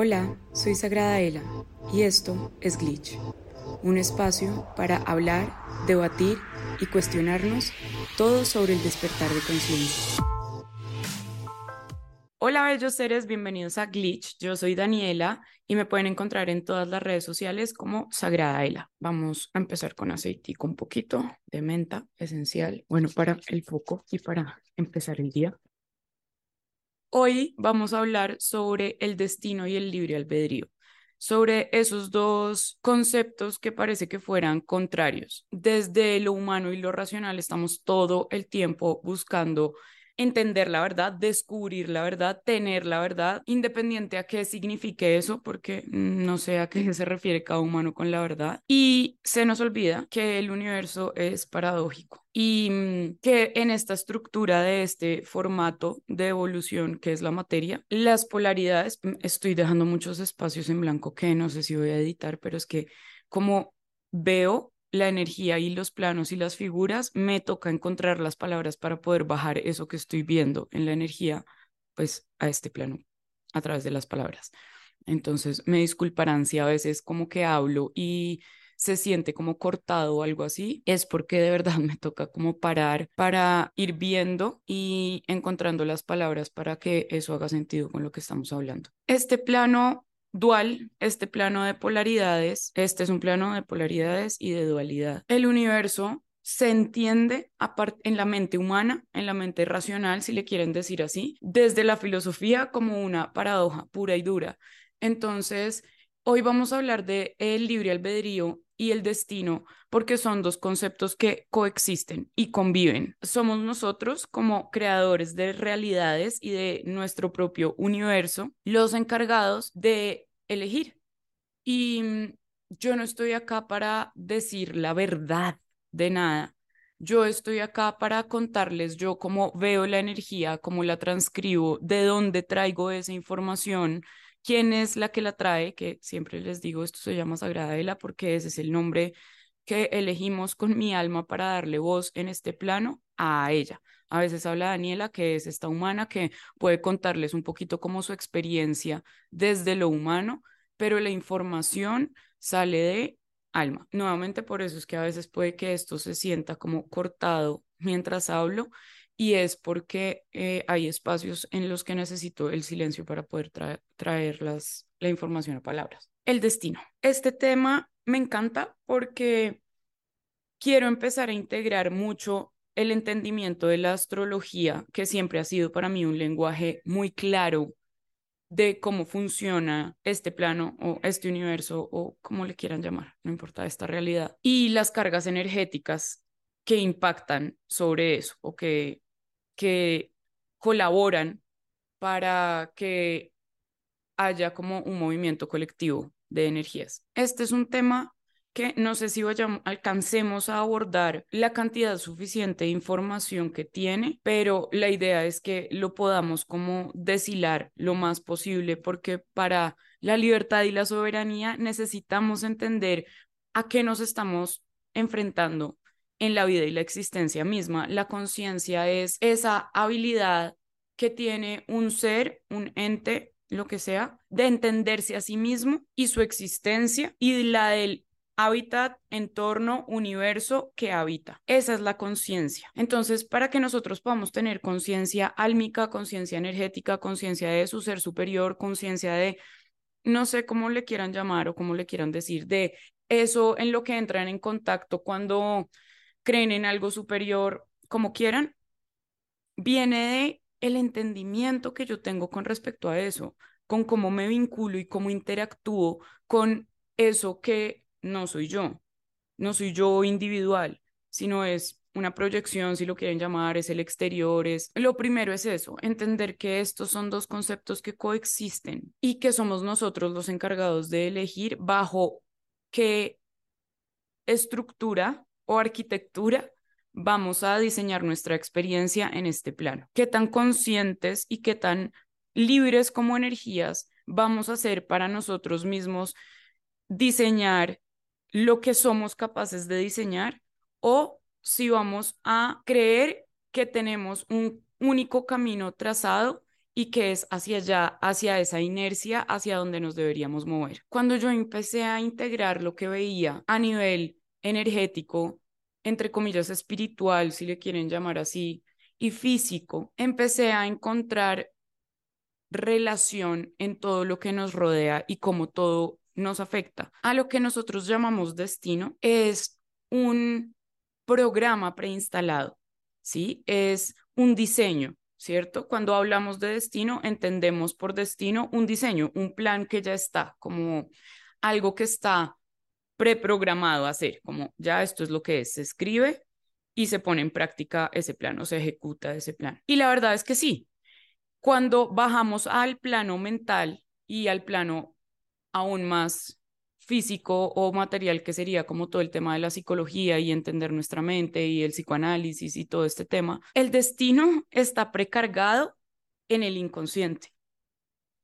Hola, soy Sagrada Ela y esto es Glitch, un espacio para hablar, debatir y cuestionarnos todo sobre el despertar de conciencia. Hola bellos seres, bienvenidos a Glitch. Yo soy Daniela y me pueden encontrar en todas las redes sociales como Sagrada Ela. Vamos a empezar con aceitico un poquito de menta esencial, bueno para el foco y para empezar el día. Hoy vamos a hablar sobre el destino y el libre albedrío, sobre esos dos conceptos que parece que fueran contrarios. Desde lo humano y lo racional estamos todo el tiempo buscando entender la verdad, descubrir la verdad, tener la verdad, independiente a qué signifique eso, porque no sé a qué se refiere cada humano con la verdad. Y se nos olvida que el universo es paradójico y mm, que en esta estructura de este formato de evolución que es la materia, las polaridades, mm, estoy dejando muchos espacios en blanco que no sé si voy a editar, pero es que como veo la energía y los planos y las figuras, me toca encontrar las palabras para poder bajar eso que estoy viendo en la energía, pues a este plano, a través de las palabras. Entonces, me disculparán si a veces como que hablo y se siente como cortado o algo así, es porque de verdad me toca como parar para ir viendo y encontrando las palabras para que eso haga sentido con lo que estamos hablando. Este plano dual, este plano de polaridades, este es un plano de polaridades y de dualidad. El universo se entiende en la mente humana, en la mente racional, si le quieren decir así, desde la filosofía como una paradoja pura y dura. Entonces, hoy vamos a hablar de el libre albedrío y el destino, porque son dos conceptos que coexisten y conviven. Somos nosotros como creadores de realidades y de nuestro propio universo los encargados de elegir. Y mm, yo no estoy acá para decir la verdad de nada. Yo estoy acá para contarles yo cómo veo la energía, cómo la transcribo, de dónde traigo esa información, quién es la que la trae, que siempre les digo, esto se llama Sagrada porque ese es el nombre que elegimos con mi alma para darle voz en este plano a ella. A veces habla Daniela, que es esta humana, que puede contarles un poquito como su experiencia desde lo humano, pero la información sale de alma. Nuevamente, por eso es que a veces puede que esto se sienta como cortado mientras hablo y es porque eh, hay espacios en los que necesito el silencio para poder traer la información a palabras. El destino. Este tema me encanta porque quiero empezar a integrar mucho el entendimiento de la astrología, que siempre ha sido para mí un lenguaje muy claro de cómo funciona este plano o este universo o como le quieran llamar, no importa esta realidad, y las cargas energéticas que impactan sobre eso o que que colaboran para que haya como un movimiento colectivo de energías. Este es un tema que no sé si vayamos, alcancemos a abordar la cantidad suficiente de información que tiene, pero la idea es que lo podamos como deshilar lo más posible, porque para la libertad y la soberanía necesitamos entender a qué nos estamos enfrentando en la vida y la existencia misma. La conciencia es esa habilidad que tiene un ser, un ente, lo que sea, de entenderse a sí mismo y su existencia y la del hábitat, entorno, universo que habita. Esa es la conciencia. Entonces, para que nosotros podamos tener conciencia álmica, conciencia energética, conciencia de su ser superior, conciencia de, no sé cómo le quieran llamar o cómo le quieran decir, de eso en lo que entran en contacto cuando creen en algo superior, como quieran, viene de el entendimiento que yo tengo con respecto a eso, con cómo me vinculo y cómo interactúo con eso que no soy yo, no soy yo individual, sino es una proyección, si lo quieren llamar, es el exterior, es... Lo primero es eso, entender que estos son dos conceptos que coexisten y que somos nosotros los encargados de elegir bajo qué estructura o arquitectura vamos a diseñar nuestra experiencia en este plano. Qué tan conscientes y qué tan libres como energías vamos a ser para nosotros mismos diseñar lo que somos capaces de diseñar o si vamos a creer que tenemos un único camino trazado y que es hacia allá, hacia esa inercia, hacia donde nos deberíamos mover. Cuando yo empecé a integrar lo que veía a nivel energético, entre comillas, espiritual, si le quieren llamar así, y físico, empecé a encontrar relación en todo lo que nos rodea y cómo todo nos afecta. A lo que nosotros llamamos destino es un programa preinstalado, ¿sí? Es un diseño, ¿cierto? Cuando hablamos de destino, entendemos por destino un diseño, un plan que ya está, como algo que está preprogramado a hacer, como ya esto es lo que es, se escribe y se pone en práctica ese plan o se ejecuta ese plan. Y la verdad es que sí, cuando bajamos al plano mental y al plano aún más físico o material, que sería como todo el tema de la psicología y entender nuestra mente y el psicoanálisis y todo este tema, el destino está precargado en el inconsciente,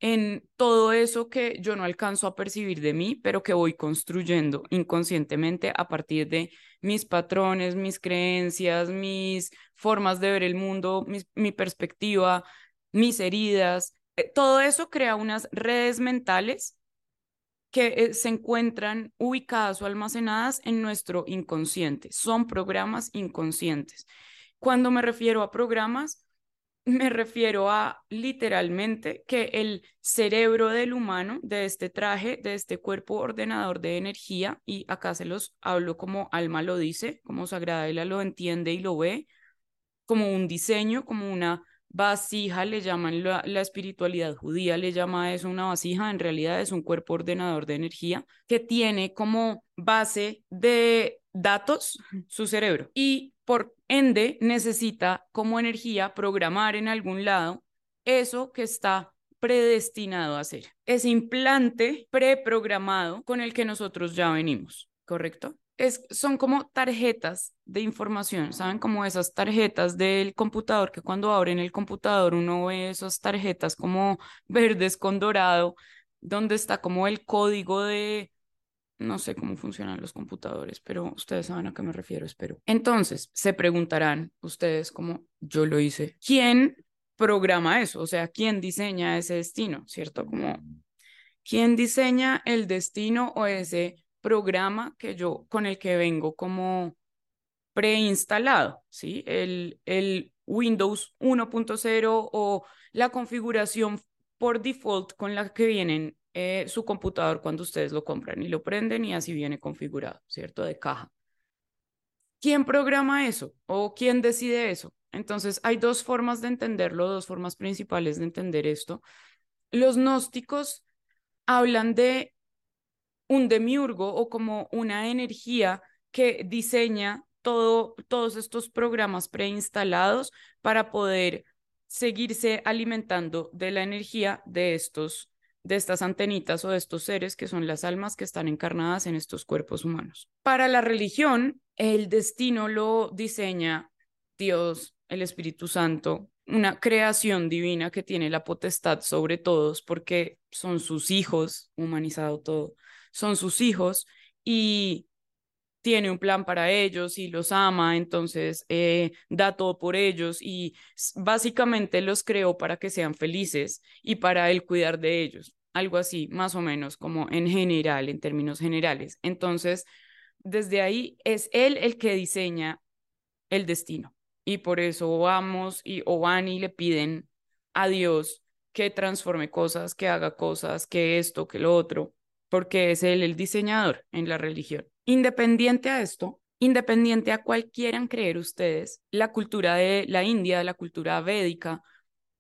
en todo eso que yo no alcanzo a percibir de mí, pero que voy construyendo inconscientemente a partir de mis patrones, mis creencias, mis formas de ver el mundo, mi perspectiva, mis heridas. Eh, todo eso crea unas redes mentales que eh, se encuentran ubicadas o almacenadas en nuestro inconsciente. Son programas inconscientes. Cuando me refiero a programas, me refiero a literalmente que el cerebro del humano, de este traje, de este cuerpo ordenador de energía, y acá se los hablo como alma lo dice, como Sagrada Ela lo entiende y lo ve, como un diseño, como una vasija, le llaman la, espiritualidad judía, le llama eso una vasija, en realidad es un cuerpo ordenador de energía que tiene como base de datos su cerebro y por ende necesita como energía programar en algún lado eso que está predestinado a hacer, ese implante preprogramado con el que nosotros ya venimos, ¿correcto? Es, son como tarjetas de información, ¿saben? Como esas tarjetas del computador, que cuando abren el computador uno ve esas tarjetas como verdes con dorado, donde está como el código de, no sé cómo funcionan los computadores, pero ustedes saben a qué me refiero, espero. Entonces, se preguntarán ustedes como yo lo hice, ¿quién programa eso? O sea, ¿quién diseña ese destino? ¿Cierto? Como, ¿quién diseña el destino o ese programa que yo, con el que vengo como preinstalado, ¿sí? El, el Windows 1.0 o la configuración por default con la que vienen eh, su computador cuando ustedes lo compran y lo prenden y así viene configurado, ¿cierto? De caja. ¿Quién programa eso o quién decide eso? Entonces, hay dos formas de entenderlo, dos formas principales de entender esto. Los gnósticos hablan de un demiurgo o como una energía que diseña todo, todos estos programas preinstalados para poder seguirse alimentando de la energía de estos de estas antenitas o de estos seres que son las almas que están encarnadas en estos cuerpos humanos. Para la religión, el destino lo diseña Dios, el Espíritu Santo, una creación divina que tiene la potestad sobre todos porque son sus hijos, humanizado todo, son sus hijos y tiene un plan para ellos y los ama, entonces eh, da todo por ellos y básicamente los creó para que sean felices y para él cuidar de ellos, algo así, más o menos, como en general, en términos generales. Entonces, desde ahí es él el que diseña el destino y por eso vamos y o van y le piden a Dios que transforme cosas, que haga cosas, que esto, que lo otro porque es él el diseñador en la religión. Independiente a esto, independiente a cual quieran creer ustedes, la cultura de la India, la cultura védica,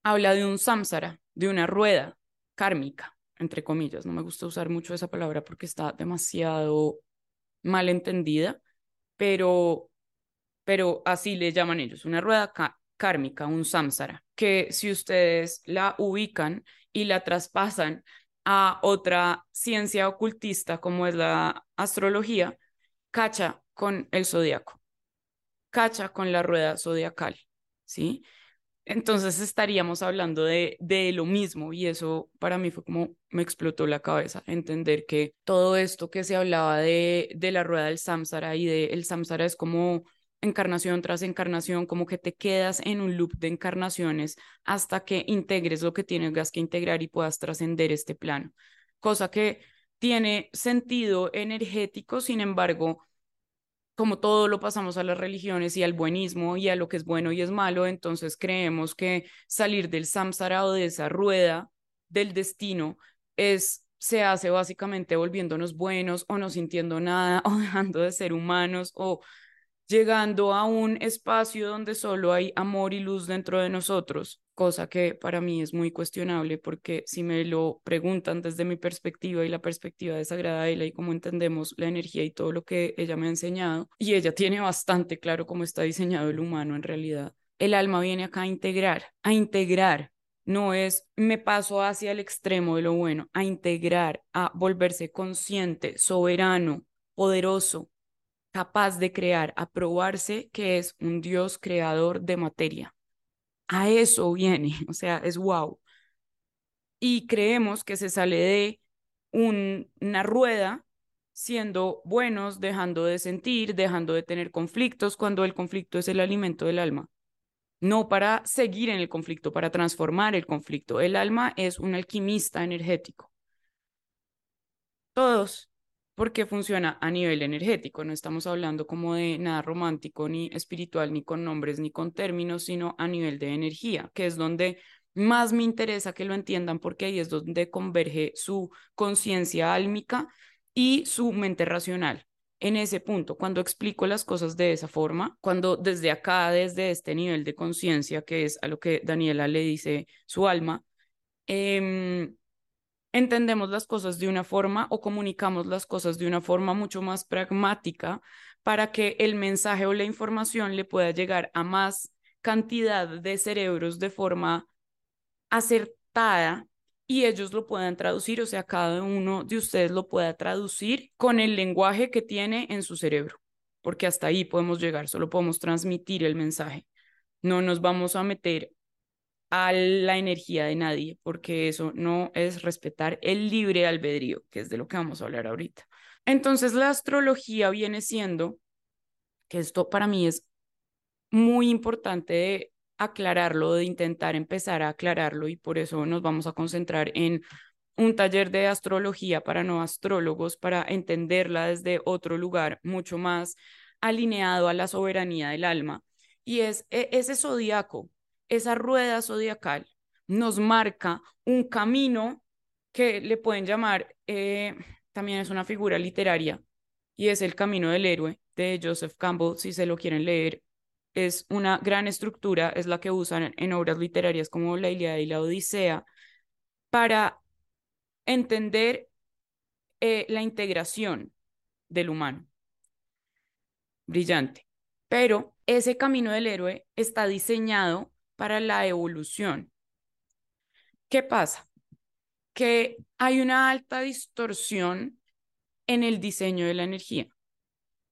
habla de un samsara, de una rueda kármica, entre comillas. No me gusta usar mucho esa palabra porque está demasiado mal entendida, pero, pero así le llaman ellos, una rueda kármica, un samsara, que si ustedes la ubican y la traspasan a otra ciencia ocultista como es la astrología, cacha con el zodiaco, cacha con la rueda zodiacal, ¿sí? Entonces estaríamos hablando de, de lo mismo y eso para mí fue como me explotó la cabeza, entender que todo esto que se hablaba de, de la rueda del samsara y de el samsara es como encarnación tras encarnación, como que te quedas en un loop de encarnaciones hasta que integres lo que tienes que integrar y puedas trascender este plano. Cosa que tiene sentido energético, sin embargo, como todo lo pasamos a las religiones y al buenismo y a lo que es bueno y es malo, entonces creemos que salir del samsara o de esa rueda del destino es se hace básicamente volviéndonos buenos o no sintiendo nada o dejando de ser humanos o llegando a un espacio donde solo hay amor y luz dentro de nosotros, cosa que para mí es muy cuestionable porque si me lo preguntan desde mi perspectiva y la perspectiva de Sagrada Ela y cómo entendemos la energía y todo lo que ella me ha enseñado, y ella tiene bastante claro cómo está diseñado el humano en realidad, el alma viene acá a integrar, a integrar no es me paso hacia el extremo de lo bueno, a integrar, a volverse consciente, soberano, poderoso, capaz de crear, a probarse que es un Dios creador de materia. A eso viene, o sea, es wow. Y creemos que se sale de una rueda siendo buenos, dejando de sentir, dejando de tener conflictos, cuando el conflicto es el alimento del alma no para seguir en el conflicto, para transformar el conflicto. El alma es un alquimista energético. Todos, porque funciona a nivel energético, no estamos hablando como de nada romántico, ni espiritual, ni con nombres, ni con términos, sino a nivel de energía, que es donde más me interesa que lo entiendan, porque ahí es donde converge su conciencia álmica y su mente racional. En ese punto, cuando explico las cosas de esa forma, cuando desde acá, desde este nivel de conciencia, que es a lo que Daniela le dice su alma, em, entendemos las cosas de una forma o comunicamos las cosas de una forma mucho más pragmática para que el mensaje o la información le pueda llegar a más cantidad de cerebros de forma acertada y ellos lo puedan traducir, o sea, cada uno de ustedes lo pueda traducir con el lenguaje que tiene en su cerebro, porque hasta ahí podemos llegar, solo podemos transmitir el mensaje. No nos vamos a meter a la energía de nadie, porque eso no es respetar el libre albedrío, que es de lo que vamos a hablar ahorita. Entonces, la astrología viene siendo, que esto para mí es muy importante de aclararlo, de intentar empezar a aclararlo y por eso nos vamos a concentrar en un taller de astrología para no astrólogos, para entenderla desde otro lugar mucho más alineado a la soberanía del alma. Y es e, ese zodiaco, esa rueda zodiacal nos marca un camino que le pueden llamar, eh, también es una figura literaria, y es el camino del héroe de Joseph Campbell, si se lo quieren leer, es una gran estructura, es la que usan en obras literarias como la Ilíada y la Odisea, para entender eh, la integración del humano. Brillante. Pero ese camino del héroe está diseñado para la evolución. ¿Qué pasa? Que hay una alta distorsión en el diseño de la energía.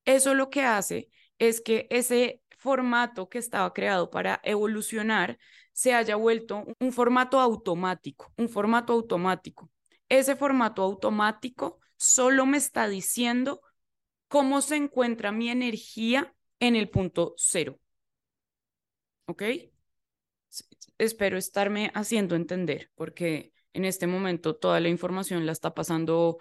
Eso lo que hace es que ese formato que estaba creado para evolucionar se haya vuelto un formato automático, un formato automático. Ese formato automático solo me está diciendo cómo se encuentra mi energía en el punto cero. ¿Ok? Espero estarme haciendo entender, porque en este momento toda la información la está pasando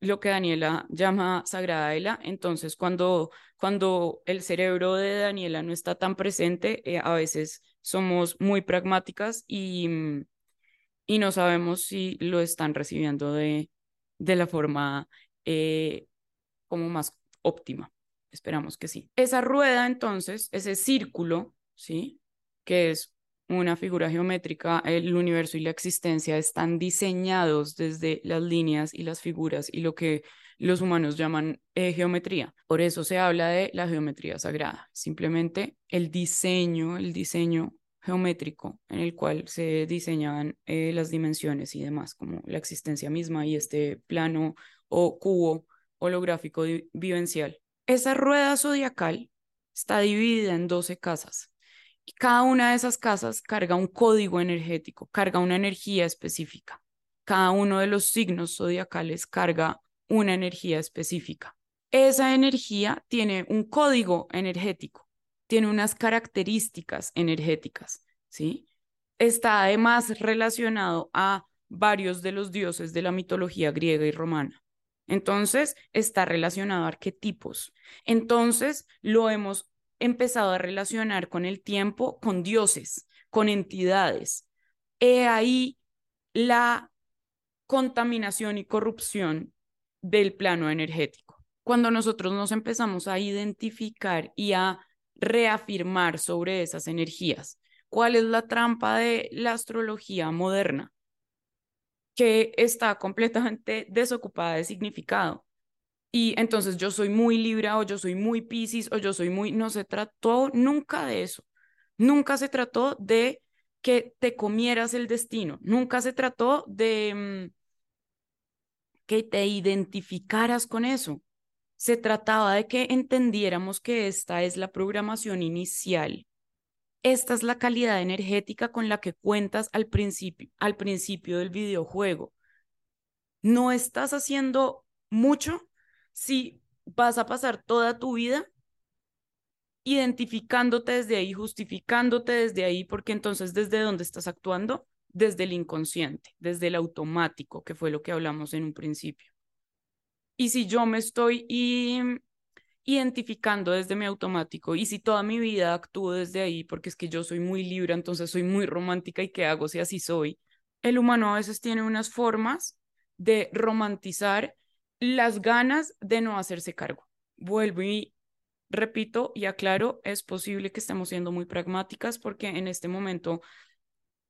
lo que Daniela llama Sagrada Ela. Entonces, cuando, cuando el cerebro de Daniela no está tan presente, eh, a veces somos muy pragmáticas y, mm, y no sabemos si lo están recibiendo de, de la forma eh, como más óptima. Esperamos que sí. Esa rueda, entonces, ese círculo, ¿sí? Que es una figura geométrica, el universo y la existencia están diseñados desde las líneas y las figuras y lo que los humanos llaman eh, geometría. Por eso se habla de la geometría sagrada, simplemente el diseño, el diseño geométrico en el cual se diseñaban eh, las dimensiones y demás, como la existencia misma y este plano o cubo holográfico vivencial. Esa rueda zodiacal está dividida en 12 casas cada una de esas casas carga un código energético, carga una energía específica. Cada uno de los signos zodiacales carga una energía específica. Esa energía tiene un código energético tiene unas características energéticas, ¿sí? Está además relacionado a varios de los dioses de la mitología griega y romana. Entonces, está relacionado a arquetipos. Entonces, lo hemos empezado a relacionar con el tiempo, con dioses, con entidades. He ahí la contaminación y corrupción del plano energético. Cuando nosotros nos empezamos a identificar y a reafirmar sobre esas energías, ¿cuál es la trampa de la astrología moderna? que está completamente desocupada de significado. Y entonces yo soy muy Libra o yo soy muy Pisces o yo soy muy... No se trató nunca de eso. Nunca se trató de que te comieras el destino. Nunca se trató de mm, que te identificaras con eso. Se trataba de que entendiéramos que esta es la programación inicial esta es la calidad energética con la que cuentas al principio, al principio del videojuego. No estás haciendo mucho si vas a pasar toda tu vida identificándote desde ahí, justificándote desde ahí, porque entonces desde dónde estás actuando? Desde el inconsciente, desde el automático, que fue lo que hablamos en un principio. Y si yo me estoy identificando desde mi automático y si toda mi vida actúo desde ahí porque es que yo soy muy libre, entonces soy muy romántica y qué hago si así soy. El humano a veces tiene unas formas de romantizar las ganas de no hacerse cargo. Vuelvo y repito y aclaro, es posible que estemos siendo muy pragmáticas porque en este momento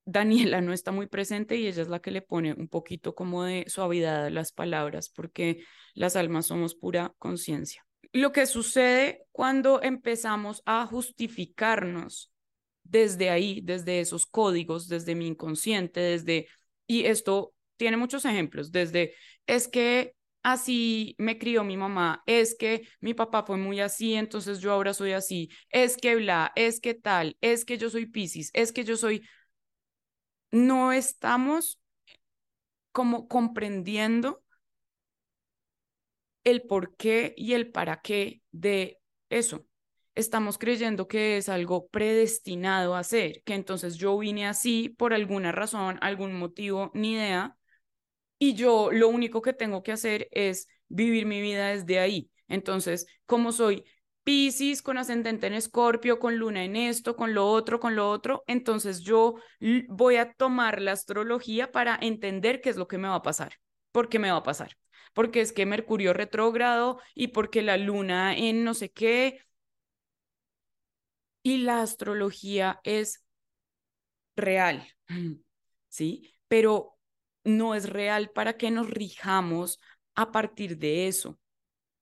Daniela no está muy presente y ella es la que le pone un poquito como de suavidad a las palabras porque las almas somos pura conciencia lo que sucede cuando empezamos a justificarnos desde ahí, desde esos códigos, desde mi inconsciente, desde, y esto tiene muchos ejemplos, desde, es que así me crió mi mamá, es que mi papá fue muy así, entonces yo ahora soy así, es que bla, es que tal, es que yo soy Piscis, es que yo soy, no estamos como comprendiendo el por qué y el para qué de eso. Estamos creyendo que es algo predestinado a ser, que entonces yo vine así por alguna razón, algún motivo, ni idea, y yo lo único que tengo que hacer es vivir mi vida desde ahí. Entonces, como soy Pisces con ascendente en Escorpio, con luna en esto, con lo otro, con lo otro, entonces yo voy a tomar la astrología para entender qué es lo que me va a pasar, por qué me va a pasar porque es que Mercurio retrógrado y porque la luna en no sé qué. Y la astrología es real, ¿sí? Pero no es real para que nos rijamos a partir de eso.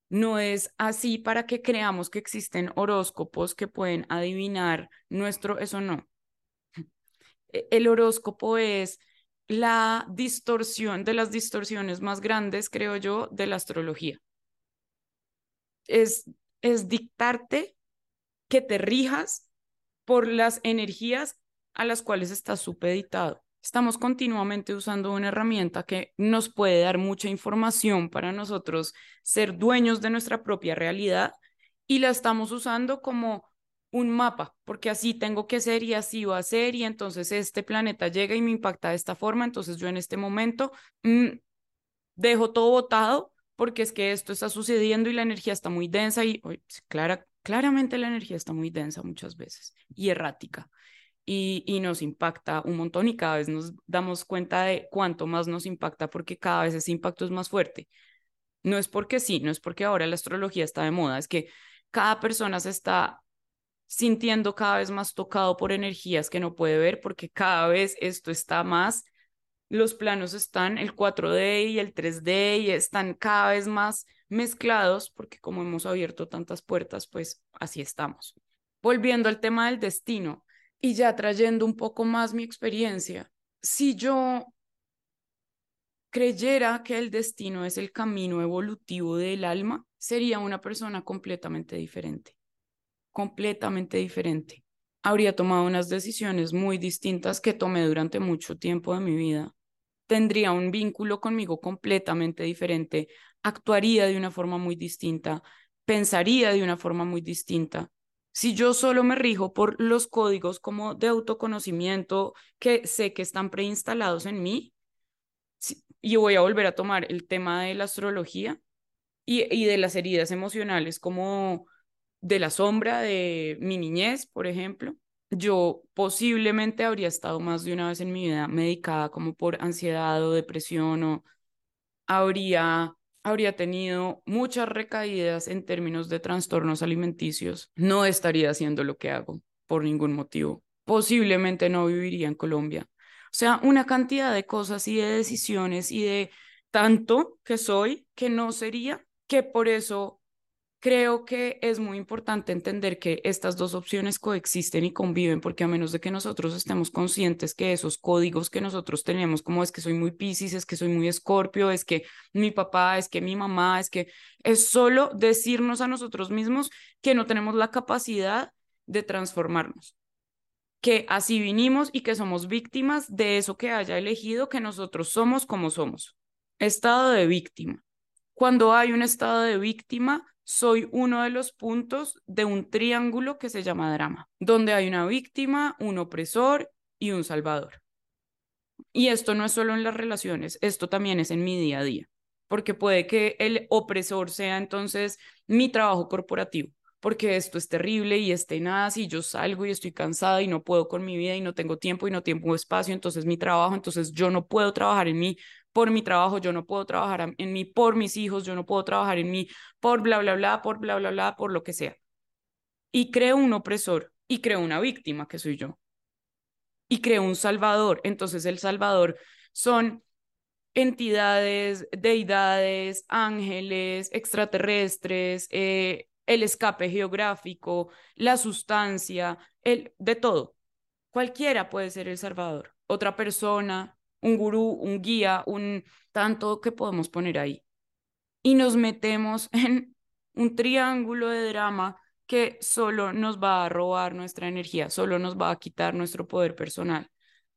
No es así para que creamos que existen horóscopos que pueden adivinar nuestro, eso no. E, el horóscopo es la distorsión de las distorsiones más grandes, creo yo, de la astrología. Es, es dictarte que te rijas por las energías a las cuales estás supeditado. Estamos continuamente usando una herramienta que nos puede dar mucha información para nosotros ser dueños de nuestra propia realidad y la estamos usando como un mapa, porque así tengo que ser y así va a ser, y entonces este planeta llega y me impacta de esta forma, entonces yo en este momento mm, dejo todo botado porque es que esto está sucediendo y la energía está muy densa y clara, claramente la energía está muy densa muchas veces y errática. Y, nos impacta un montón y cada vez nos damos cuenta de cuánto más nos impacta porque cada vez ese impacto es más fuerte. No es porque sí, no es porque ahora la astrología está de moda, es que cada persona se está sintiendo cada vez más tocado por energías que no puede ver porque cada vez esto está más, los planos están, el 4D y el 3D y están cada vez más mezclados porque como hemos abierto tantas puertas, pues así estamos. Volviendo al tema del destino y ya trayendo un poco más mi experiencia, si yo creyera que el destino es el camino evolutivo del alma, sería una persona completamente diferente completamente diferente. Habría tomado unas decisiones muy distintas que tomé durante mucho tiempo de mi vida. Tendría un vínculo conmigo completamente diferente, actuaría de una forma muy distinta, pensaría de una forma muy distinta, Si yo solo me rijo por los códigos como de autoconocimiento que sé que están preinstalados en mí, y voy a volver a tomar el tema de la astrología y, y de las heridas emocionales como de la sombra de mi niñez, por ejemplo, yo posiblemente habría estado más de una vez en mi vida medicada como por ansiedad o depresión o habría habría tenido muchas recaídas en términos de trastornos alimenticios, no estaría haciendo lo que hago por ningún motivo. Posiblemente no viviría en Colombia. O sea, una cantidad de cosas y de decisiones y de tanto que soy que no sería, que por eso creo que es muy importante entender que estas dos opciones coexisten y conviven, porque a menos de que nosotros estemos conscientes que esos códigos que nosotros tenemos, como es que soy muy Piscis, es que soy muy Escorpio, es que mi papá, es que mi mamá, es que es solo decirnos a nosotros mismos que no tenemos la capacidad de transformarnos que así vinimos y que somos víctimas de eso que haya elegido que nosotros somos como somos. Estado de víctima. Cuando hay un estado de víctima, soy uno de los puntos de un triángulo que se llama drama, donde hay una víctima, un opresor y un salvador. Y esto no es solo en las relaciones, esto también es en mi día a día, porque puede que el opresor sea entonces mi trabajo corporativo, porque esto es terrible y es tenaz y yo salgo y estoy cansada y no puedo con mi vida y no tengo tiempo y no tengo espacio, entonces mi trabajo, entonces yo no puedo trabajar en mí por mi trabajo, yo no puedo trabajar en mí por mis hijos, yo no puedo trabajar en mí por bla, bla, bla, por bla, bla, bla, por lo que sea. Y creo un opresor y creo una víctima, que soy yo. Y creo un salvador. Entonces el salvador son entidades, deidades, ángeles, extraterrestres, eh, el escape geográfico, la sustancia, el, de todo. Cualquiera puede ser el salvador. Otra persona, un gurú, un guía, un tanto que podemos poner ahí. Y nos metemos en un triángulo de drama que solo nos va a robar nuestra energía, solo nos va a quitar nuestro poder personal.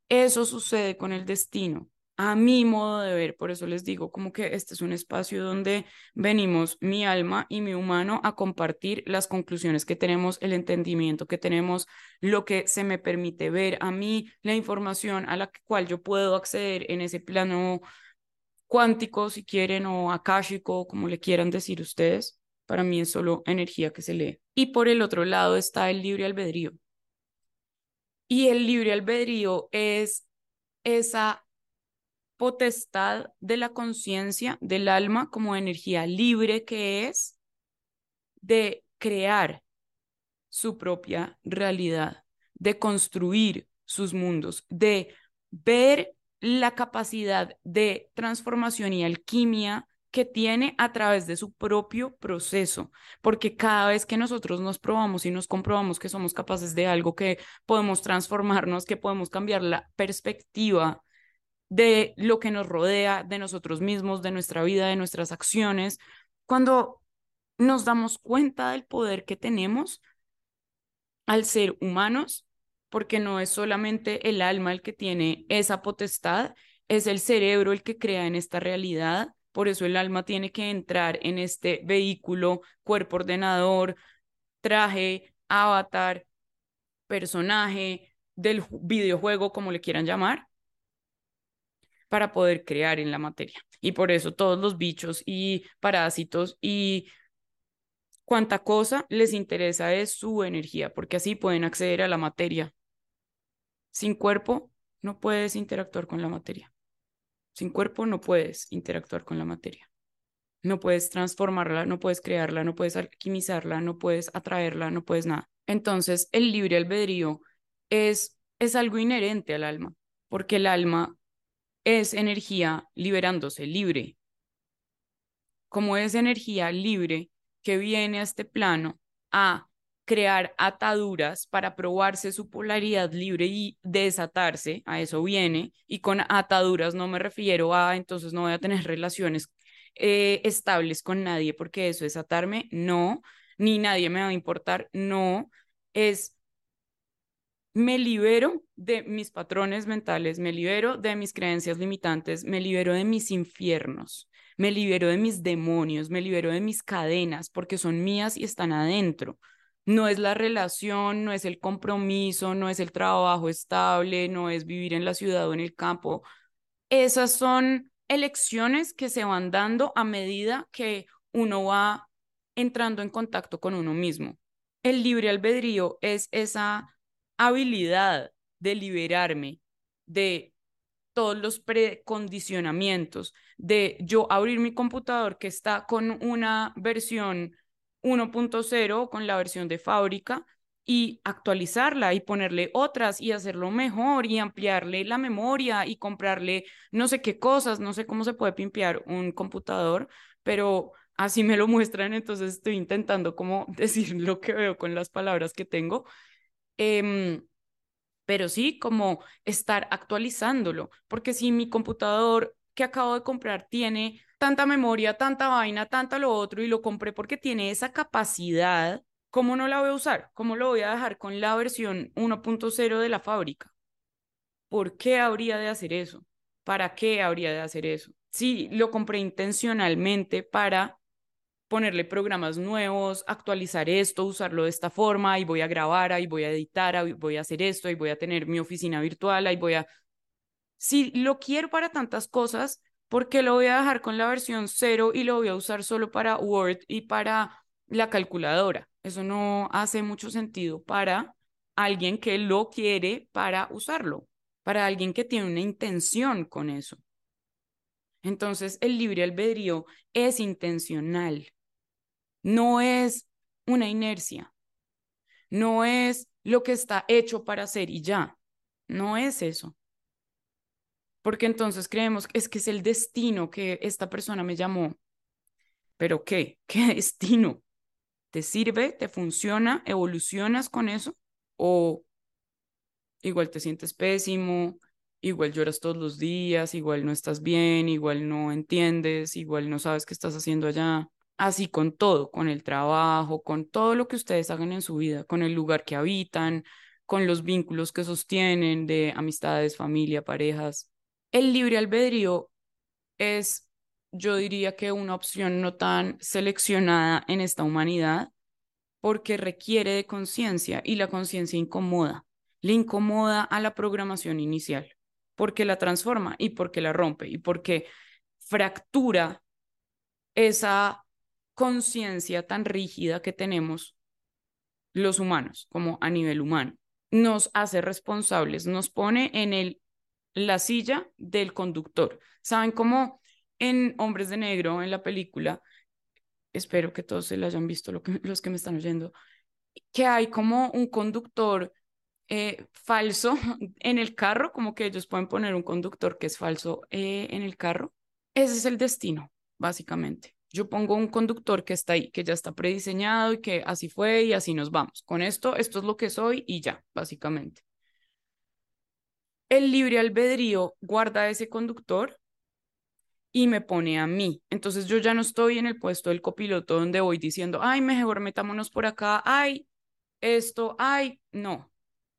Eso sucede con el destino a mi modo de ver. Por eso les digo, como que este es un espacio donde venimos mi alma y mi humano a compartir las conclusiones que tenemos, el entendimiento que tenemos, lo que se me permite ver a mí, la información a la cual yo puedo acceder en ese plano cuántico, si quieren, o akáshico, como le quieran decir ustedes. Para mí es solo energía que se lee. Y por el otro lado está el libre albedrío. Y el libre albedrío es esa potestad de la conciencia, del alma, como energía libre que es, de crear su propia realidad, de construir sus mundos, de ver la capacidad de transformación y alquimia que tiene a través de su propio proceso, porque cada vez que nosotros nos probamos y nos comprobamos que somos capaces de algo, que podemos transformarnos, que podemos cambiar la perspectiva de lo que nos rodea, de nosotros mismos, de nuestra vida, de nuestras acciones, cuando nos damos cuenta del poder que tenemos al ser humanos, porque no es solamente el alma el que tiene esa potestad, es el cerebro el que crea en esta realidad, por eso el alma tiene que entrar en este vehículo, cuerpo ordenador, traje, avatar, personaje del videojuego, como le quieran llamar, para poder crear en la materia. Y por eso todos los bichos y parásitos y cuánta cosa les interesa es su energía, porque así pueden acceder a la materia. Sin cuerpo no puedes interactuar con la materia. Sin cuerpo no puedes interactuar con la materia. No puedes transformarla, no puedes crearla, no puedes alquimizarla, no puedes atraerla, no puedes nada. Entonces, el libre albedrío es, es algo inherente al alma, porque el alma es energía liberándose, libre. Como es energía libre que viene a este plano a crear ataduras para probarse su polaridad libre y desatarse, a eso viene, y con ataduras no me refiero a entonces no voy a tener relaciones eh, estables con nadie porque eso es atarme, no, ni nadie me va a importar, no, es me libero de mis patrones mentales, me libero de mis creencias limitantes, me libero de mis infiernos, me libero de mis demonios, me libero de mis cadenas porque son mías y están adentro. No es la relación, no es el compromiso, no es el trabajo estable, no es vivir en la ciudad o en el campo. Esas son elecciones que se van dando a medida que uno va entrando en contacto con uno mismo. El libre albedrío es esa habilidad de liberarme de todos los precondicionamientos, de yo abrir mi computador que está con una versión 1.0, con la versión de fábrica, y actualizarla y ponerle otras y hacerlo mejor y ampliarle la memoria y comprarle no sé qué cosas, no sé cómo se puede pimpear un computador, pero así me lo muestran, entonces estoy intentando como decir lo que veo con las palabras que tengo. Em, pero sí, como estar actualizándolo, porque si mi computador que acabo de comprar tiene tanta memoria, tanta vaina, tanta lo otro, y lo compré porque tiene esa capacidad, ¿cómo no la voy a usar? ¿Cómo lo voy a dejar con la versión 1.0 de la fábrica? ¿Por qué habría de hacer eso? ¿Para qué habría de hacer eso? Sí, lo compré intencionalmente para ponerle programas nuevos, actualizar esto, usarlo de esta forma, y voy a grabar, ahí voy a editar, ahí voy a hacer esto, y voy a tener mi oficina virtual, ahí voy a... Si lo quiero para tantas cosas, ¿por qué lo voy a dejar con la versión cero y lo voy a usar solo para Word y para la calculadora? Eso no hace mucho sentido para alguien que lo quiere para usarlo, para alguien que tiene una intención con eso. Entonces, el libre albedrío es intencional no es una inercia, no es lo que está hecho para hacer y ya, no es eso. Porque entonces creemos que es que es el destino que esta persona me llamó. ¿Pero qué? ¿Qué destino? ¿Te sirve? ¿Te funciona? ¿Evolucionas con eso? ¿O igual te sientes pésimo? Igual lloras todos los días, igual no estás bien, igual no entiendes, igual no sabes qué estás haciendo allá así con todo, con el trabajo, con todo lo que ustedes hagan en su vida, con el lugar que habitan, con los vínculos que sostienen de amistades, familia, parejas. El libre albedrío es, yo diría que una opción no tan seleccionada en esta humanidad porque requiere de conciencia y la conciencia incomoda, le incomoda a la programación inicial, porque la transforma y porque la rompe y porque fractura esa conciencia tan rígida que tenemos los humanos, como a nivel humano. Nos hace responsables, nos pone en el, la silla del conductor. ¿Saben cómo en Hombres de Negro, en la película, espero que todos se la hayan visto los que me están oyendo, que hay como un conductor eh, falso en el carro, como que ellos pueden poner un conductor que es falso eh, en el carro. Ese es el destino, básicamente. Yo pongo un conductor que está ahí, que ya está prediseñado y que así fue y así nos vamos. Con esto, esto es lo que soy y ya, básicamente. El libre albedrío guarda ese conductor y me pone a mí. Entonces yo ya no estoy en el puesto del copiloto donde voy diciendo, ay, mejor metámonos por acá, ay, esto, ay, no.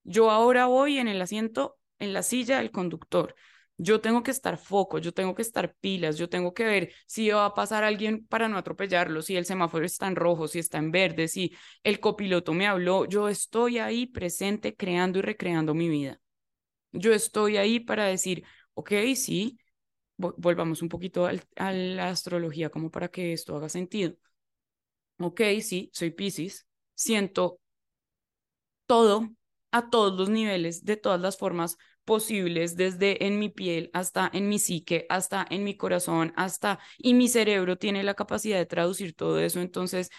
Yo ahora voy en el asiento, en la silla del conductor yo tengo que estar foco, yo tengo que estar pilas, yo tengo que ver si va a pasar alguien para no atropellarlo, si el semáforo está en rojo, si está en verde, si el copiloto me habló, yo estoy ahí presente creando y recreando mi vida. Yo estoy ahí para decir, ok, sí, volvamos un poquito a la astrología como para que esto haga sentido. Ok, sí, soy Pisces, siento todo a todos los niveles, de todas las formas posibles, desde en mi piel hasta en mi psique, hasta en mi corazón, hasta, y mi cerebro tiene la capacidad de traducir todo eso. Entonces,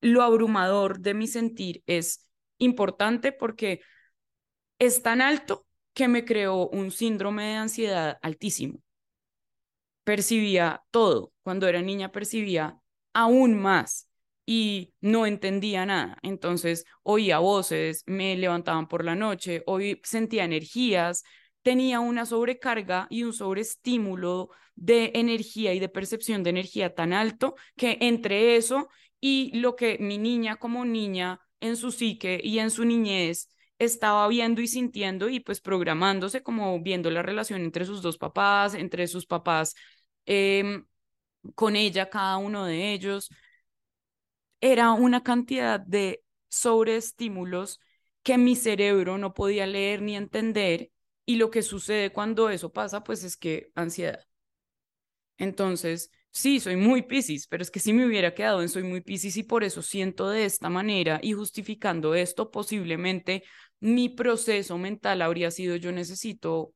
lo abrumador de mi sentir es importante porque es tan alto que me creó un síndrome de ansiedad altísimo. Percibía todo. Cuando era niña percibía aún más y no entendía nada. Entonces oía voces, me levantaban por la noche, hoy sentía energías, tenía una sobrecarga y un sobreestímulo de energía y de percepción de energía tan alto que entre eso y lo que mi niña como niña en su psique y en su niñez estaba viendo y sintiendo y pues programándose como viendo la relación entre sus dos papás, entre sus papás em, con ella, cada uno de ellos, era una cantidad de sobre estímulos que mi cerebro no podía leer ni entender y lo que sucede cuando eso pasa, pues es que ansiedad. Entonces, sí, soy muy piscis, pero es que si me hubiera quedado en soy muy piscis y por eso siento de esta manera y justificando esto, posiblemente mi proceso mental habría sido yo necesito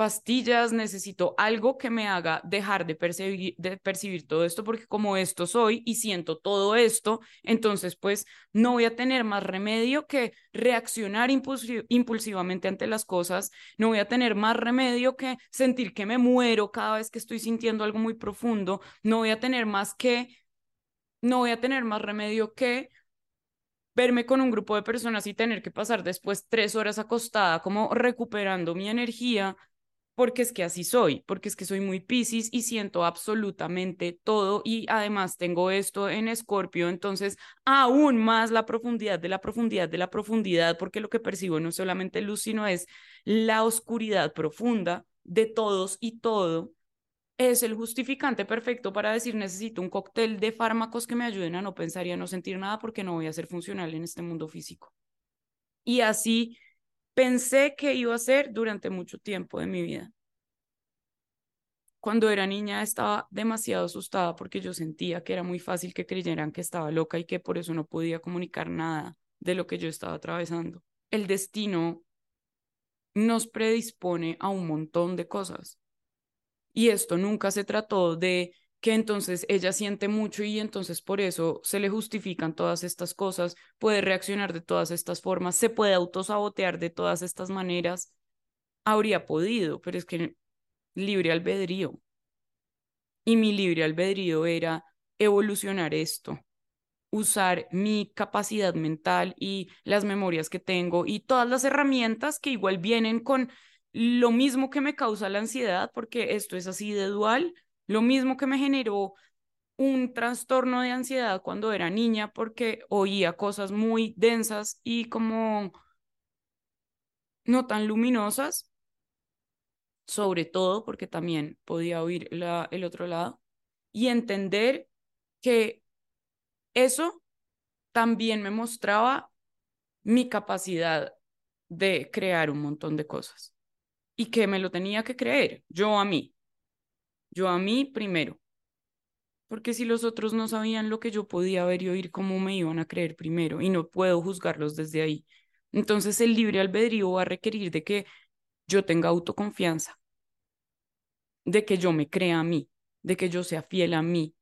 pastillas, necesito algo que me haga dejar de percibir, todo esto, porque como esto soy y siento todo esto, entonces pues no voy a tener más remedio que reaccionar impulsivamente ante las cosas, no voy a tener más remedio que sentir que me muero cada vez que estoy sintiendo algo muy profundo, no voy a tener más que, no voy a tener más remedio que verme con un grupo de personas y tener que pasar después tres horas acostada como recuperando mi energía porque es que así soy, porque es que soy muy piscis y siento absolutamente todo y además tengo esto en escorpio, entonces aún más la profundidad de la profundidad de la profundidad, porque lo que percibo no es solamente luz, sino es la oscuridad profunda de todos y todo. Es el justificante perfecto para decir necesito un cóctel de fármacos que me ayuden a no pensar y a no sentir nada porque no voy a ser funcional en este mundo físico. Y así pensé que iba a ser durante mucho tiempo de mi vida. Cuando era niña estaba demasiado asustada porque yo sentía que era muy fácil que creyeran que estaba loca y que por eso no podía comunicar nada de lo que yo estaba atravesando. El destino nos predispone a un montón de cosas. Y esto nunca se trató de que entonces ella siente mucho y entonces por eso se le justifican todas estas cosas, puede reaccionar de todas estas formas, se puede autosabotear de todas estas maneras. Habría podido, pero es que libre albedrío. Y mi libre albedrío era evolucionar esto, usar mi capacidad mental y las memorias que tengo y todas las herramientas que igual vienen con lo mismo que me causa la ansiedad, porque esto es así de dual, lo mismo que me generó un trastorno de ansiedad cuando era niña porque oía cosas muy densas y como no tan luminosas, sobre todo porque también podía oír la, el otro lado y entender que eso también me mostraba mi capacidad de crear un montón de cosas y que me lo tenía que creer yo a mí, yo a mí primero. Porque si los otros no sabían lo que yo podía ver y oír, ¿cómo me iban a creer primero? Y no puedo juzgarlos desde ahí. Entonces el libre albedrío va a requerir de que yo tenga autoconfianza, de que yo me crea a mí, de que yo sea fiel a mí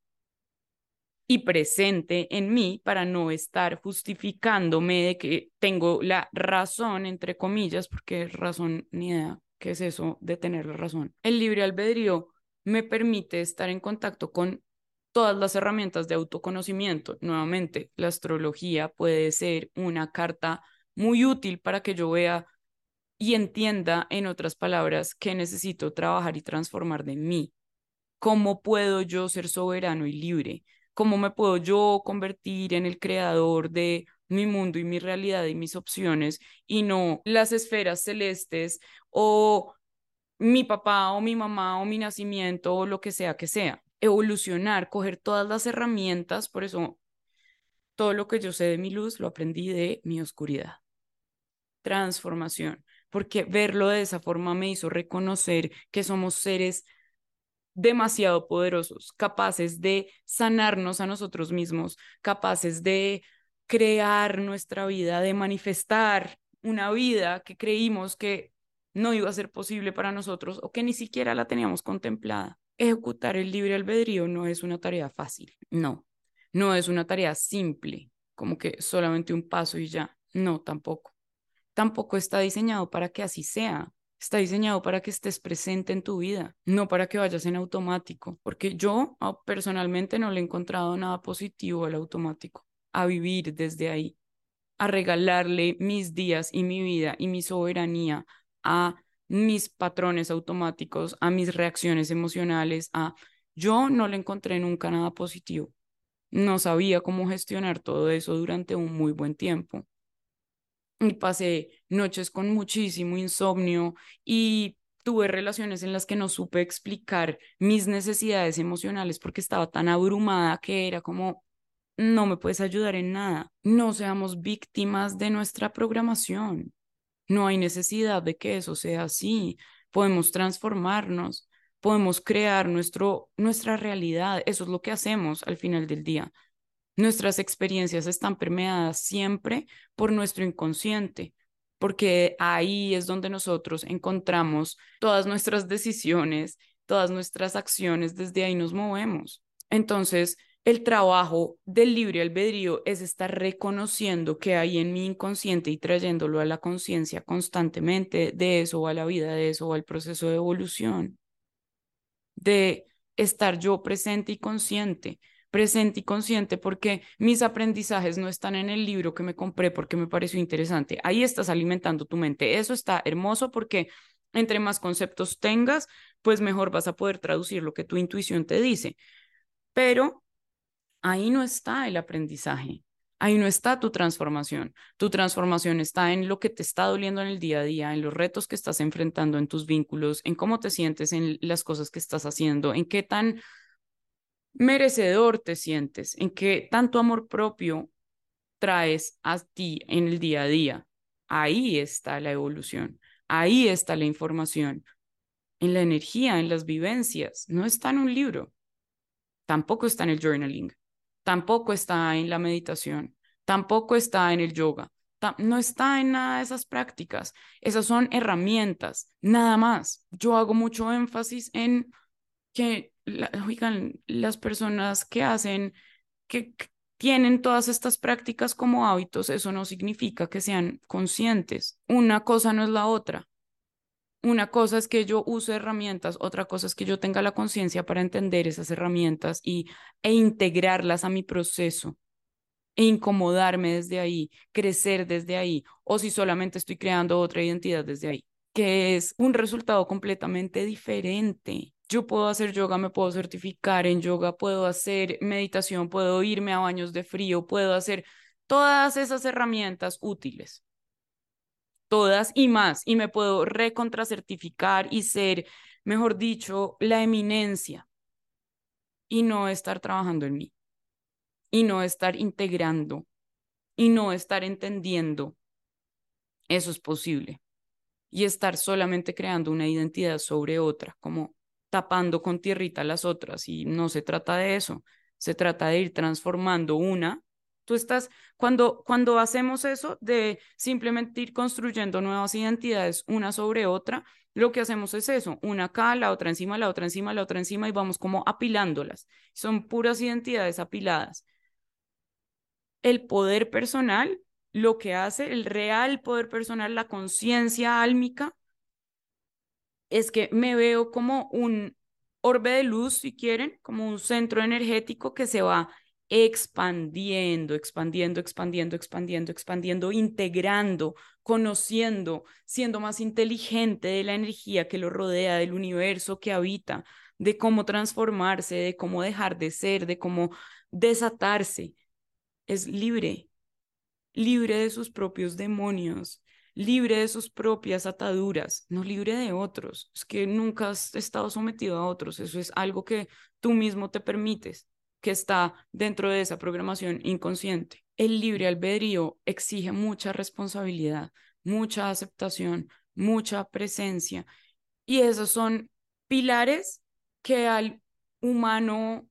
y presente en mí para no estar justificándome de que tengo la razón, entre comillas, porque razón ni idea qué es eso de tener la razón. El libre albedrío me permite estar en contacto con todas las herramientas de autoconocimiento. Nuevamente, la astrología puede ser una carta muy útil para que yo vea y entienda, en otras palabras, que necesito trabajar y transformar de mí. ¿Cómo puedo yo ser soberano y libre? ¿Cómo me puedo yo convertir en el creador de mi mundo y mi realidad y mis opciones y no las esferas celestes o mi papá o mi mamá o mi nacimiento o lo que sea que sea. Evolucionar, coger todas las herramientas, por eso todo lo que yo sé de mi luz lo aprendí de mi oscuridad. Transformación, porque verlo de esa forma me hizo reconocer que somos seres demasiado poderosos, capaces de sanarnos a nosotros mismos, capaces de crear nuestra vida, de manifestar una vida que creímos que no iba a ser posible para nosotros o que ni siquiera la teníamos contemplada. Ejecutar el libre albedrío no es una tarea fácil, no, no es una tarea simple, como que solamente un paso y ya, no, tampoco. Tampoco está diseñado para que así sea. Está diseñado para que estés presente en tu vida, no para que vayas en automático, porque yo personalmente no le he encontrado nada positivo al automático, a vivir desde ahí, a regalarle mis días y mi vida y mi soberanía a mis patrones automáticos, a mis reacciones emocionales, a yo no le encontré nunca nada positivo. No sabía cómo gestionar todo eso durante un muy buen tiempo. Y pasé noches con muchísimo insomnio y tuve relaciones en las que no supe explicar mis necesidades emocionales porque estaba tan abrumada que era como, no me puedes ayudar en nada. No seamos víctimas de nuestra programación. No hay necesidad de que eso sea así. Podemos transformarnos, podemos crear nuestro, nuestra realidad. Eso es lo que hacemos al final del día. Nuestras experiencias están permeadas siempre por nuestro inconsciente, porque ahí es donde nosotros encontramos todas nuestras decisiones, todas nuestras acciones, desde ahí nos movemos. Entonces, el trabajo del libre albedrío es estar reconociendo que hay en mi inconsciente y trayéndolo a la conciencia constantemente de eso o a la vida, de eso o al proceso de evolución, de estar yo presente y consciente, presente y consciente porque mis aprendizajes no están en el libro que me compré porque me pareció interesante. Ahí estás alimentando tu mente. Eso está hermoso porque entre más conceptos tengas, pues mejor vas a poder traducir lo que tu intuición te dice. Pero ahí no está el aprendizaje, ahí no está tu transformación. Tu transformación está en lo que te está doliendo en el día a día, en los retos que estás enfrentando, en tus vínculos, en cómo te sientes, en las cosas que estás haciendo, en qué tan merecedor te sientes, en qué tanto amor propio traes a ti en el día a día. Ahí está la evolución, ahí está la información, en la energía, en las vivencias. No está en un libro, tampoco está en el journaling, tampoco está en la meditación, tampoco está en el yoga, no está en nada de esas prácticas. Esas son herramientas, nada más. Yo hago mucho énfasis en que, las personas que hacen, que tienen todas estas prácticas como hábitos, eso no significa que sean conscientes. Una cosa no es la otra. Una cosa es que yo use herramientas, otra cosa es que yo tenga la conciencia para entender esas herramientas y, e integrarlas a mi proceso e incomodarme desde ahí, crecer desde ahí, o si solamente estoy creando otra identidad desde ahí, que es un resultado completamente diferente. Yo puedo hacer yoga, me puedo certificar en yoga, puedo hacer meditación, puedo irme a baños de frío, puedo hacer todas esas herramientas útiles todas y más, y me puedo recontracertificar y ser, mejor dicho, la eminencia y no estar trabajando en mí, y no estar integrando, y no estar entendiendo. Eso es posible. Y estar solamente creando una identidad sobre otra, como tapando con tierrita las otras, y no se trata de eso, se trata de ir transformando una Tú estás, cuando, cuando hacemos eso de simplemente ir construyendo nuevas identidades una sobre otra, lo que hacemos es eso, una acá, la otra encima, la otra encima, la otra encima y vamos como apilándolas. Son puras identidades apiladas. El poder personal, lo que hace, el real poder personal, la conciencia álmica, es que me veo como un orbe de luz, si quieren, como un centro energético que se va expandiendo, expandiendo, expandiendo, expandiendo, expandiendo, integrando, conociendo, siendo más inteligente de la energía que lo rodea, del universo que habita, de cómo transformarse, de cómo dejar de ser, de cómo desatarse. Es libre, libre de sus propios demonios, libre de sus propias ataduras, no libre de otros. Es que nunca has estado sometido a otros, eso es algo que tú mismo te permites que está dentro de esa programación inconsciente. El libre albedrío exige mucha responsabilidad, mucha aceptación, mucha presencia. Y esos son pilares que al humano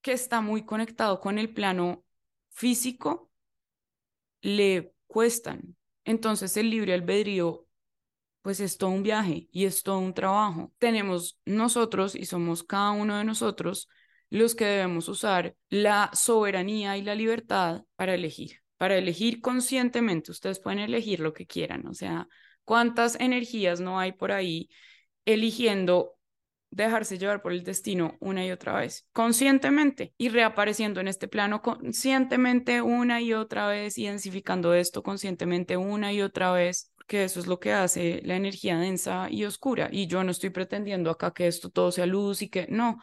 que está muy conectado con el plano físico le cuestan. Entonces el libre albedrío pues es todo un viaje y es todo un trabajo. Tenemos nosotros y somos cada uno de nosotros los que debemos usar la soberanía y la libertad para elegir, para elegir conscientemente. Ustedes pueden elegir lo que quieran, o sea, cuántas energías no hay por ahí eligiendo dejarse llevar por el destino una y otra vez, conscientemente y reapareciendo en este plano conscientemente una y otra vez, identificando esto conscientemente una y otra vez, porque eso es lo que hace la energía densa y oscura. Y yo no estoy pretendiendo acá que esto todo sea luz y que no,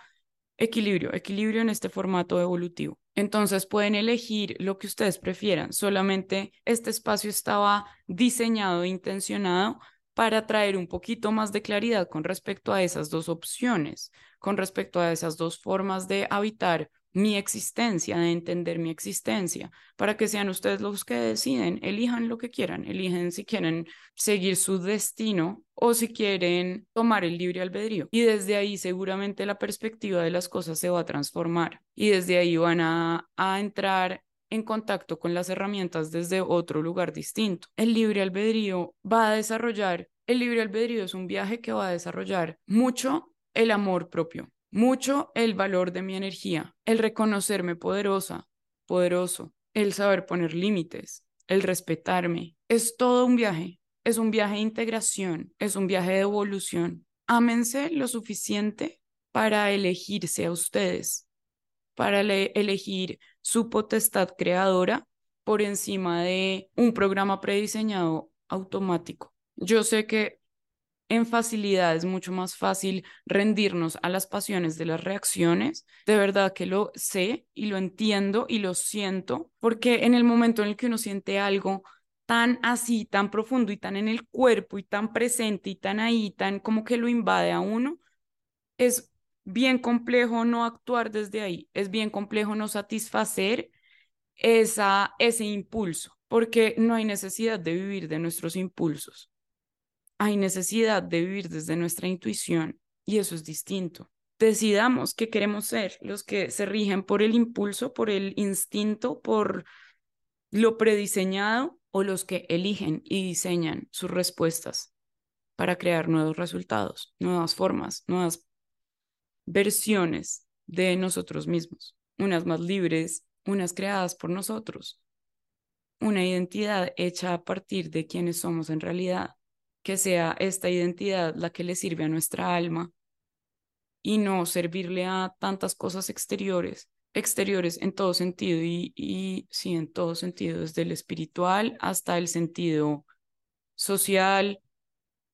Equilibrio, equilibrio en este formato evolutivo. Entonces pueden elegir lo que ustedes prefieran. Solamente este espacio estaba diseñado e intencionado para traer un poquito más de claridad con respecto a esas dos opciones, con respecto a esas dos formas de habitar mi existencia, de entender mi existencia, para que sean ustedes los que deciden, elijan lo que quieran, eligen si quieren seguir su destino o si quieren tomar el libre albedrío. Y desde ahí seguramente la perspectiva de las cosas se va a transformar y desde ahí van a, a entrar en contacto con las herramientas desde otro lugar distinto. El libre albedrío va a desarrollar, el libre albedrío es un viaje que va a desarrollar mucho el amor propio, mucho el valor de mi energía, el reconocerme poderosa, poderoso, el saber poner límites, el respetarme. Es todo un viaje, es un viaje de integración, es un viaje de evolución. Ámense lo suficiente para elegirse a ustedes, para elegir su potestad creadora por encima de un programa prediseñado automático. Yo sé que en facilidad es mucho más fácil rendirnos a las pasiones de las reacciones. De verdad que lo sé y lo entiendo y lo siento, porque en el momento en el que uno siente algo tan así, tan profundo y tan en el cuerpo y tan presente y tan ahí, tan como que lo invade a uno, es bien complejo no actuar desde ahí, es bien complejo no satisfacer esa, ese impulso, porque no hay necesidad de vivir de nuestros impulsos hay necesidad de vivir desde nuestra intuición y eso es distinto. Decidamos qué queremos ser, los que se rigen por el impulso, por el instinto, por lo prediseñado o los que eligen y diseñan sus respuestas para crear nuevos resultados, nuevas formas, nuevas versiones de nosotros mismos, unas más libres, unas creadas por nosotros, una identidad hecha a partir de quienes somos en realidad que sea esta identidad la que le sirve a nuestra alma y no servirle a tantas cosas exteriores, exteriores en todo sentido y, y sí, en todo sentido, desde el espiritual hasta el sentido social,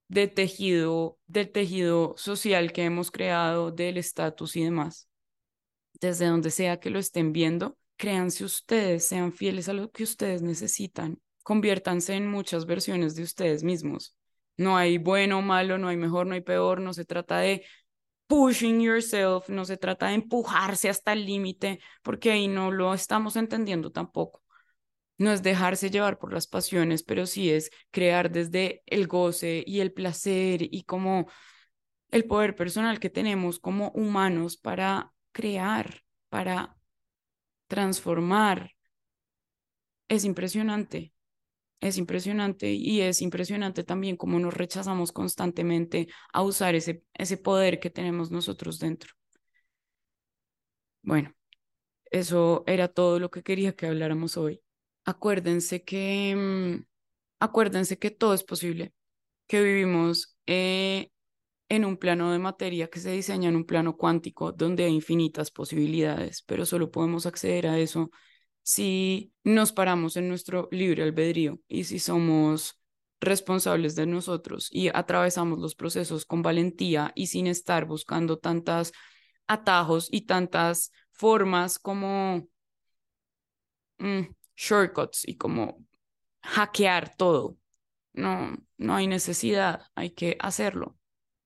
de tejido, del tejido social que hemos creado, del estatus y demás. Desde donde sea que lo estén viendo, créanse ustedes, sean fieles a lo que ustedes necesitan, conviértanse en muchas versiones de ustedes mismos. No hay bueno, malo, no hay mejor, no hay peor, no se trata de pushing yourself, no se trata de empujarse hasta el límite, porque ahí no lo estamos entendiendo tampoco. No es dejarse llevar por las pasiones, pero sí es crear desde el goce y el placer y como el poder personal que tenemos como humanos para crear, para transformar. Es impresionante es impresionante y es impresionante también cómo nos rechazamos constantemente a usar ese, ese poder que tenemos nosotros dentro. Bueno, eso era todo lo que quería que habláramos hoy. Acuérdense que, mm, acuérdense que todo es posible, que vivimos eh, en un plano de materia que se diseña en un plano cuántico donde hay infinitas posibilidades, pero solo podemos acceder a eso si nos paramos en nuestro libre albedrío y si somos responsables de nosotros y atravesamos los procesos con valentía y sin estar buscando tantas atajos y tantas formas como mm, shortcuts y como hackear todo. No, no hay necesidad, hay que hacerlo,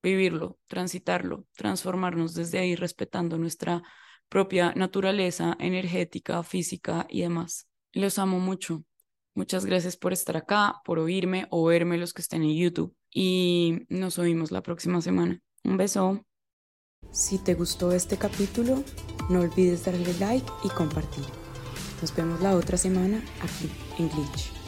vivirlo, transitarlo, transformarnos desde ahí respetando nuestra propia naturaleza energética, física y demás. Los amo mucho. Muchas gracias por estar acá, por oírme o verme los que estén en YouTube y nos oímos la próxima semana. Un beso. Si te gustó este capítulo, no olvides darle like y compartir. Nos vemos la otra semana aquí en Glitch.